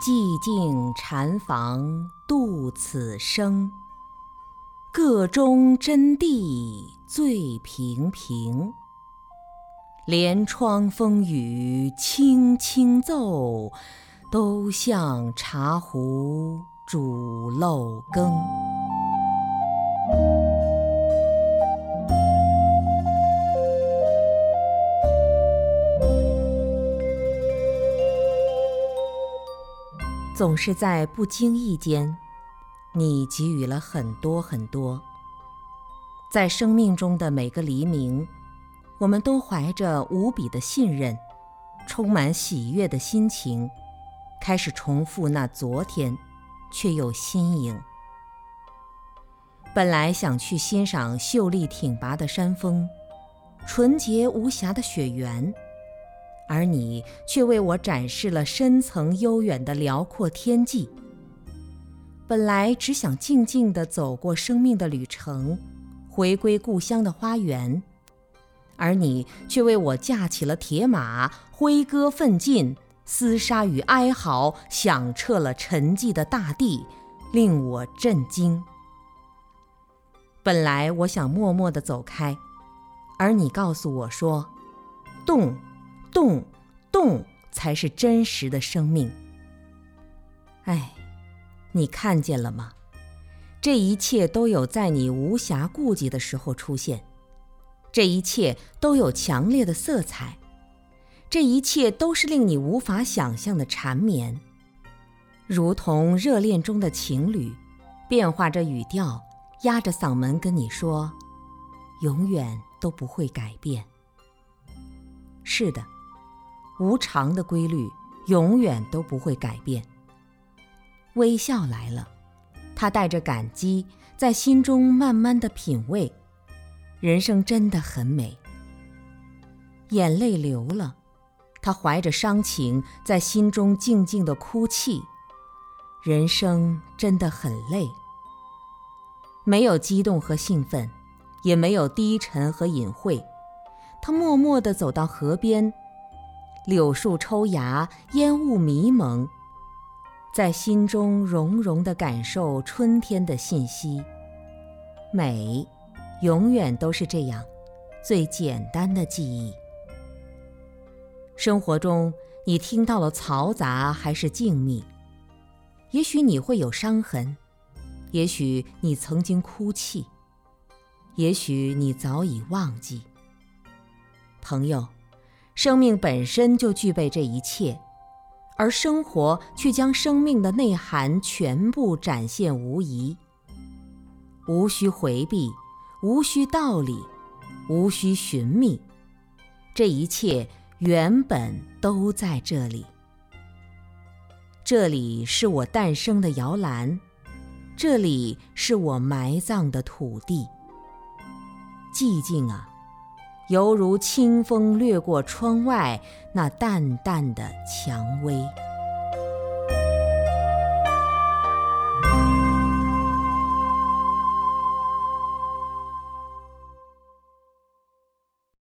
寂静禅房度此生，个中真谛最平平。帘窗风雨轻轻奏，都向茶壶煮漏羹。总是在不经意间，你给予了很多很多。在生命中的每个黎明，我们都怀着无比的信任，充满喜悦的心情，开始重复那昨天，却又新颖。本来想去欣赏秀丽挺拔的山峰，纯洁无瑕的雪原。而你却为我展示了深层悠远的辽阔天际。本来只想静静地走过生命的旅程，回归故乡的花园，而你却为我架起了铁马，挥戈奋进，厮杀与哀嚎响彻了沉寂的大地，令我震惊。本来我想默默地走开，而你告诉我说：“动。”动，动才是真实的生命。哎，你看见了吗？这一切都有在你无暇顾及的时候出现，这一切都有强烈的色彩，这一切都是令你无法想象的缠绵，如同热恋中的情侣，变化着语调，压着嗓门跟你说：“永远都不会改变。”是的。无常的规律永远都不会改变。微笑来了，他带着感激，在心中慢慢的品味，人生真的很美。眼泪流了，他怀着伤情，在心中静静的哭泣，人生真的很累。没有激动和兴奋，也没有低沉和隐晦，他默默地走到河边。柳树抽芽，烟雾迷蒙，在心中融融地感受春天的信息。美，永远都是这样，最简单的记忆。生活中，你听到了嘈杂还是静谧？也许你会有伤痕，也许你曾经哭泣，也许你早已忘记。朋友。生命本身就具备这一切，而生活却将生命的内涵全部展现无疑。无需回避，无需道理，无需寻觅，这一切原本都在这里。这里是我诞生的摇篮，这里是我埋葬的土地。寂静啊！犹如清风掠过窗外那淡淡的蔷薇。